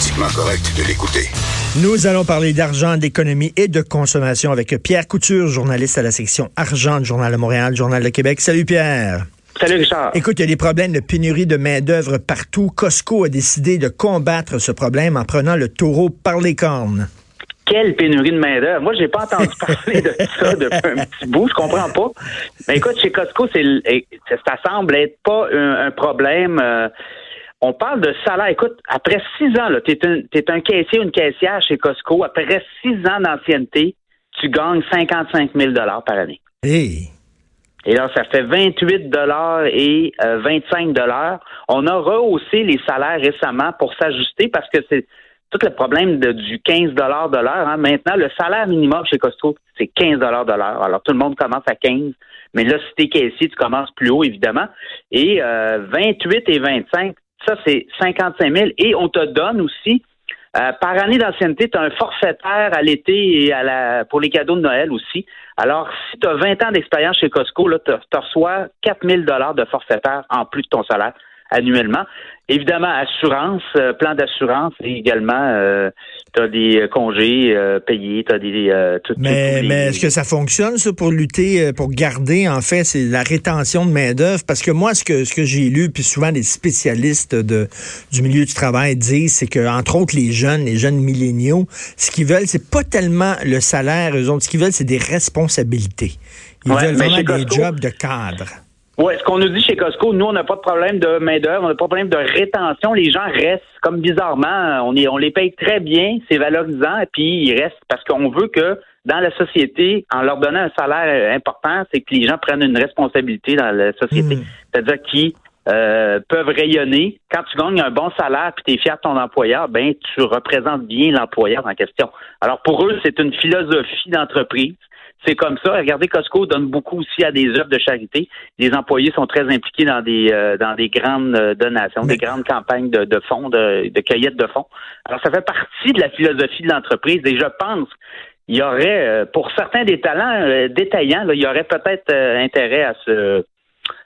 Politiquement correct de l'écouter. Nous allons parler d'argent, d'économie et de consommation avec Pierre Couture, journaliste à la section argent du Journal de Montréal, Journal de Québec. Salut Pierre. Salut Richard. Écoute, il y a des problèmes de pénurie de main-d'œuvre partout. Costco a décidé de combattre ce problème en prenant le taureau par les cornes. Quelle pénurie de main-d'œuvre. Moi, j'ai pas entendu parler de ça depuis un petit bout. Je comprends pas. Mais écoute, chez Costco, c'est ça semble être pas un, un problème. Euh, on parle de salaire. Écoute, après six ans, tu es, un, un caissier ou une caissière chez Costco. Après six ans d'ancienneté, tu gagnes 55 000 par année. Hey. Et là, ça fait 28 dollars et 25 euh, dollars. On a rehaussé les salaires récemment pour s'ajuster parce que c'est tout le problème de, du 15 dollars de l'heure. Hein. Maintenant, le salaire minimum chez Costco, c'est 15 dollars de l'heure. Alors, tout le monde commence à 15. Mais là, si t'es caissier, tu commences plus haut, évidemment. Et euh, 28 et 25, ça, c'est 55 000. Et on te donne aussi, euh, par année d'ancienneté, tu as un forfaitaire à l'été et à la pour les cadeaux de Noël aussi. Alors, si tu as 20 ans d'expérience chez Costco, tu reçois 4 000 de forfaitaire en plus de ton salaire annuellement. Évidemment, assurance, euh, plan d'assurance et également, euh, tu as des congés euh, payés, tu as des... Euh, mais mais est-ce que ça fonctionne, ça, pour lutter, pour garder, en fait, c'est la rétention de main-d'œuvre? Parce que moi, ce que, ce que j'ai lu, puis souvent des spécialistes de, du milieu du travail disent, c'est que, entre autres, les jeunes, les jeunes milléniaux, ce qu'ils veulent, c'est pas tellement le salaire, eux autres, ce qu'ils veulent, c'est des responsabilités. Ils veulent vraiment des jobs de cadre. Oui, ce qu'on nous dit chez Costco, nous, on n'a pas de problème de main-d'œuvre, on n'a pas de problème de rétention. Les gens restent comme bizarrement. On, est, on les paye très bien, c'est valorisant, et puis ils restent parce qu'on veut que dans la société, en leur donnant un salaire important, c'est que les gens prennent une responsabilité dans la société. Hmm. C'est-à-dire qu'ils euh, peuvent rayonner. Quand tu gagnes un bon salaire puis tu es fier de ton employeur, ben tu représentes bien l'employeur en question. Alors pour eux, c'est une philosophie d'entreprise. C'est comme ça. Regardez, Costco donne beaucoup aussi à des œuvres de charité. Les employés sont très impliqués dans des euh, dans des grandes euh, donations, des grandes campagnes de, de fonds, de, de cueillette de fonds. Alors, ça fait partie de la philosophie de l'entreprise et je pense il y aurait, euh, pour certains des talents détaillants, là, il y aurait peut-être intérêt à se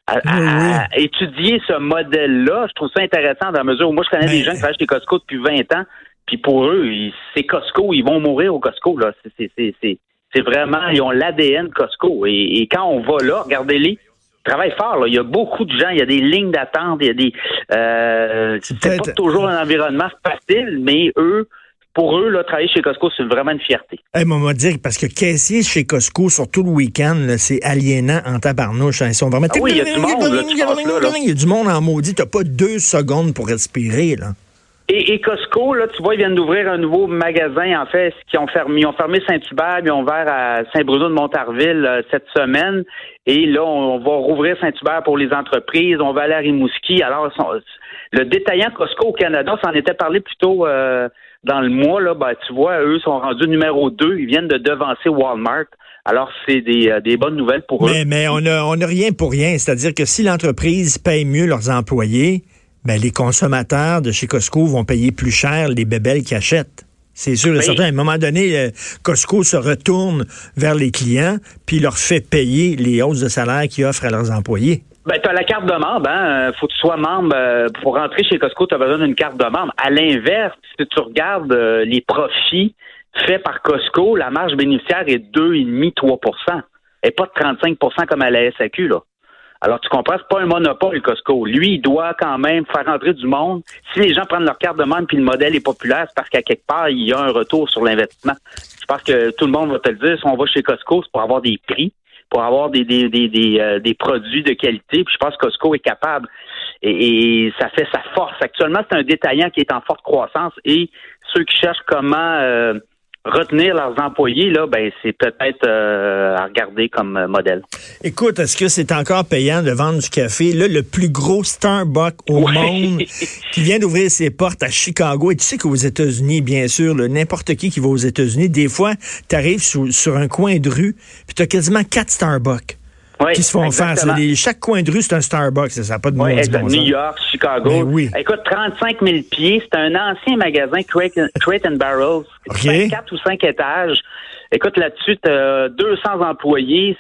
à, étudier ce modèle-là. Je trouve ça intéressant dans la mesure où moi, je connais des gens qui travaillent chez Costco depuis 20 ans, puis pour eux, c'est Costco, ils vont mourir au Costco. Là. C'est, c'est vraiment, ils ont l'ADN Costco. Et, quand on va là, regardez-les, ils travaillent fort. Là. Il y a beaucoup de gens, il y a des lignes d'attente, il y a des. Euh, c'est pas toujours un environnement facile, mais eux, pour eux, là, travailler chez Costco, c'est vraiment une fierté. Hey, moi, dire, parce que caissier chez Costco, surtout le week-end, c'est aliénant en tabarnouche. Hein. Ils sont vraiment... Ah oui, il y a du monde, Il y a du monde en maudit. T'as pas deux secondes pour respirer, là. Et, Costco, là, tu vois, ils viennent d'ouvrir un nouveau magasin, en fait, qui ont fermé, ils ont fermé Saint-Hubert, ils ont ouvert à Saint-Bruno de Montarville euh, cette semaine. Et là, on, va rouvrir Saint-Hubert pour les entreprises. On va aller à Rimouski. Alors, le détaillant Costco au Canada, ça en était parlé plus tôt euh, dans le mois. Là, ben, tu vois, eux sont rendus numéro 2. Ils viennent de devancer Walmart. Alors, c'est des, euh, des bonnes nouvelles pour eux. Mais on n'a on a rien pour rien. C'est-à-dire que si l'entreprise paye mieux leurs employés, ben, les consommateurs de chez Costco vont payer plus cher les bébelles qu'ils achètent. C'est sûr et certain. À un moment donné, euh, Costco se retourne vers les clients puis leur fait payer les hausses de salaire qu'ils offrent à leurs employés. Ben, tu as la carte de membre, hein? Faut que tu sois membre. Euh, pour rentrer chez Costco, tu as besoin d'une carte de membre. À l'inverse, si tu regardes euh, les profits faits par Costco, la marge bénéficiaire est 2,5-3% et pas de 35% comme à la SAQ, là. Alors, tu comprends, c'est pas un monopole, Costco. Lui, il doit quand même faire entrer du monde. Si les gens prennent leur carte de membre puis le modèle est populaire, c'est parce qu'à quelque part, il y a un retour sur l'investissement. Je pense que tout le monde va te le dire. Si on va chez Costco, c'est pour avoir des prix, pour avoir des, des, des, des, euh, produits de qualité. Puis je pense que Costco est capable. Et, ça fait sa force. Actuellement, c'est un détaillant qui est en forte croissance. Et ceux qui cherchent comment... Euh, retenir leurs employés, là, ben c'est peut-être euh, à regarder comme modèle. Écoute, est-ce que c'est encore payant de vendre du café? Là, le plus gros Starbucks au monde qui vient d'ouvrir ses portes à Chicago. Et tu sais qu'aux États-Unis, bien sûr, n'importe qui qui va aux États-Unis, des fois, tu arrives sur, un coin de rue, puis tu as quasiment quatre Starbucks. Qui se font faire. chaque coin de rue, c'est un Starbucks. Ça n'a pas de oui, bon New York, Chicago. Ben oui. Écoute, 35 000 pieds. C'est un ancien magasin Crate, and Barrels. Okay. 4 ou 5 étages. Écoute, là-dessus, tu as 200 employés.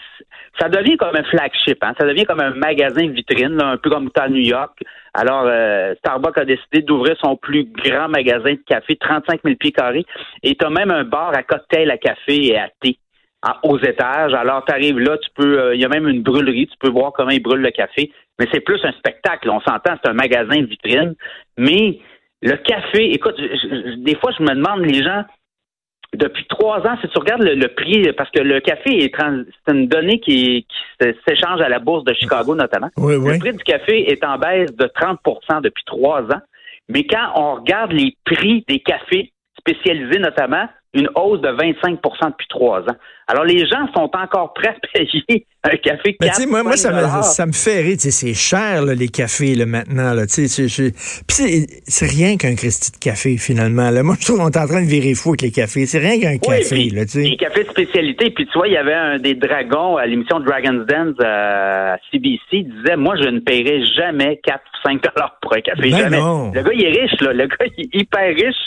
Ça devient comme un flagship. Hein? Ça devient comme un magasin vitrine, un peu comme à New York. Alors, euh, Starbucks a décidé d'ouvrir son plus grand magasin de café, 35 000 pieds carrés. Et tu as même un bar à cocktail à café et à thé aux étages. Alors, tu arrives là, tu peux, euh, il y a même une brûlerie, tu peux voir comment ils brûlent le café. Mais c'est plus un spectacle. On s'entend, c'est un magasin vitrine. Mais le café, écoute, des fois, je me demande, les gens, depuis trois ans, si tu regardes le, prix, parce que le café est, c'est une donnée qui, s'échange à la bourse de Chicago notamment. Le prix du café est en baisse de 30% depuis trois ans. Mais quand on regarde les prix des cafés spécialisés notamment, une hausse de 25% depuis trois ans. Alors, les gens sont encore prêts à un café Mais moi, moi ça, me, ça me fait rire. C'est cher, là, les cafés, là, maintenant. Là, Puis c'est rien qu'un Christy de café, finalement. Là. Moi, je trouve qu'on est en train de virer fou avec les cafés. C'est rien qu'un café. Là, les cafés de spécialité. Puis, tu vois, il y avait un des dragons à l'émission Dragon's Dance à CBC. Il disait, moi, je ne paierai jamais 4 ou 5 dollars pour un café. Ben jamais. Le gars, il est riche. Là. Le gars, il est hyper riche.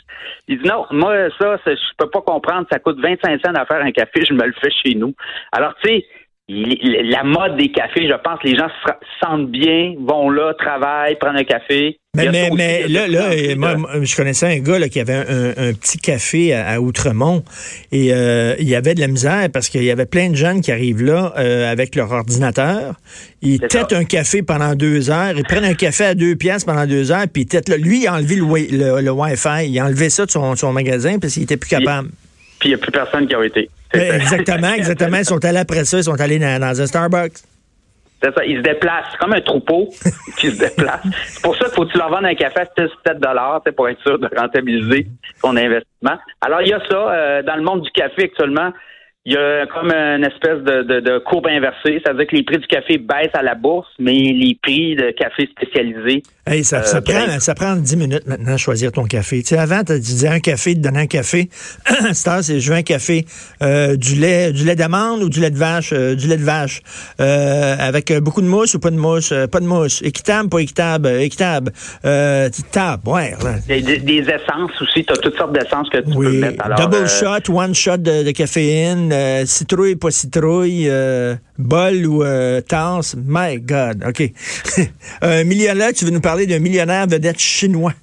Il dit, non, moi, ça, je peux pas comprendre. Ça coûte 25 cents à faire un café. Je me le fait chez nous. Alors, tu sais, la mode des cafés, je pense, les gens se sentent bien, vont là, travaillent, prennent un café. Mais, mais, mais là, là moi, je connaissais un gars là, qui avait un, petit café à, Outremont et euh, il y avait de la misère parce qu'il y avait plein de jeunes qui arrivent là euh, avec leur ordinateur. Ils têtent un café pendant deux heures, ils prennent un café à deux pièces pendant deux heures, puis ils là. Lui, il a enlevé le, le, Wi-Fi, il a enlevé ça de son, son magasin parce qu'il était plus capable. Puis il n'y a plus personne qui a été. Exactement, exactement. Ils sont allés après ça, ils sont allés dans, un Starbucks. C'est ça, ils se déplacent comme un troupeau qui se déplace. C'est pour ça qu'il faut que tu leur vendes un café à 7 dollars pour être sûr de rentabiliser ton investissement. Alors, il y a ça. Euh, dans le monde du café actuellement, il y a comme une espèce de, de, de courbe inversée. Ça veut dire que les prix du café baissent à la bourse, mais les prix de café spécialisés. Hey, ça, ça, euh, prend, ça prend 10 minutes maintenant à choisir ton café. Tu sais, avant, tu disais un café, tu donnais un café. c'est je veux un café, euh, du lait du lait d'amande ou du lait de vache, euh, du lait de vache, avec beaucoup de mousse ou pas de mousse, pas de mousse, équitable, pas équitable, équitable, table, ouais. Des, des, essences aussi, tu as toutes sortes d'essences que tu peux mettre. Double shot, one shot de, de caféine euh, citrouille, pas citrouille, euh, bol ou euh. My God, OK. un millionnaire, tu veux nous parler d'un millionnaire vedette chinois?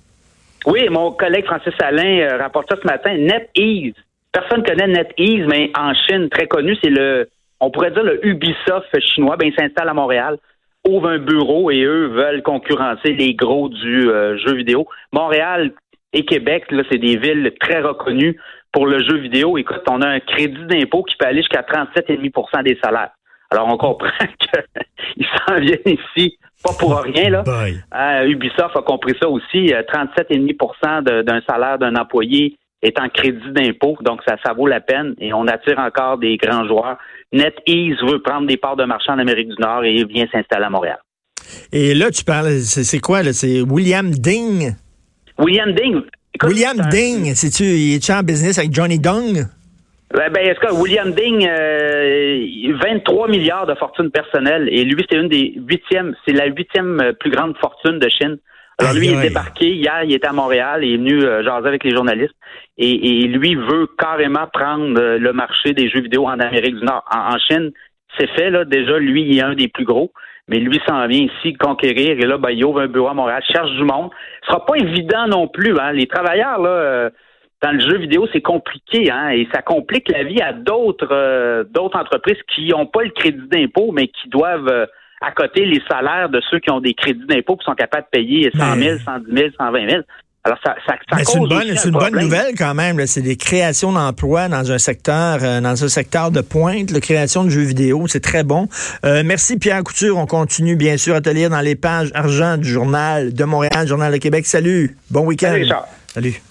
Oui, mon collègue Francis Alain rapporte ça ce matin. NetEase. Personne ne connaît NetEase, mais en Chine, très connu, c'est le, on pourrait dire le Ubisoft chinois. Ben, il s'installe à Montréal, ouvre un bureau et eux veulent concurrencer les gros du jeu vidéo. Montréal et Québec, là, c'est des villes très reconnues pour le jeu vidéo, écoute, on a un crédit d'impôt qui peut aller jusqu'à 37,5% des salaires. Alors, on comprend qu'ils s'en viennent ici, pas pour rien, là. Euh, Ubisoft a compris ça aussi. 37,5% euh, d'un salaire d'un employé est en crédit d'impôt, donc ça, ça vaut la peine et on attire encore des grands joueurs. NetEase veut prendre des parts de marché en Amérique du Nord et vient s'installer à Montréal. Et là, tu parles, c'est quoi, là? C'est William Ding? William Ding, William Ding, c'est-tu, il est en business avec Johnny Dong? Ben, ben, est-ce que William Ding, 23 euh, milliards de fortune personnelle, et lui, c'est une des huitièmes, c'est la huitième euh, plus grande fortune de Chine. Alors lui, il est débarqué hier, il était à Montréal, il est venu euh, jaser avec les journalistes, et, et, lui veut carrément prendre le marché des jeux vidéo en Amérique du Nord. En, Chine, c'est fait, là, déjà, lui, il est un des plus gros mais lui s'en vient ici conquérir et là, ben, il ouvre un bureau à Montréal, cherche du monde. Ce sera pas évident non plus. Hein. Les travailleurs, là, euh, dans le jeu vidéo, c'est compliqué, hein, et ça complique la vie à d'autres euh, d'autres entreprises qui n'ont pas le crédit d'impôt, mais qui doivent euh, accoter les salaires de ceux qui ont des crédits d'impôt qui sont capables de payer 100 000, 110 000, 120 000. Alors, ça, ça, ça c'est une bonne, c'est une bonne nouvelle quand même. C'est des créations d'emplois dans un secteur, euh, dans un secteur de pointe, la création de jeux vidéo, c'est très bon. Euh, merci Pierre Couture. On continue bien sûr à te lire dans les pages argent du journal de Montréal, journal de Québec. Salut, bon week-end. Salut. Salut.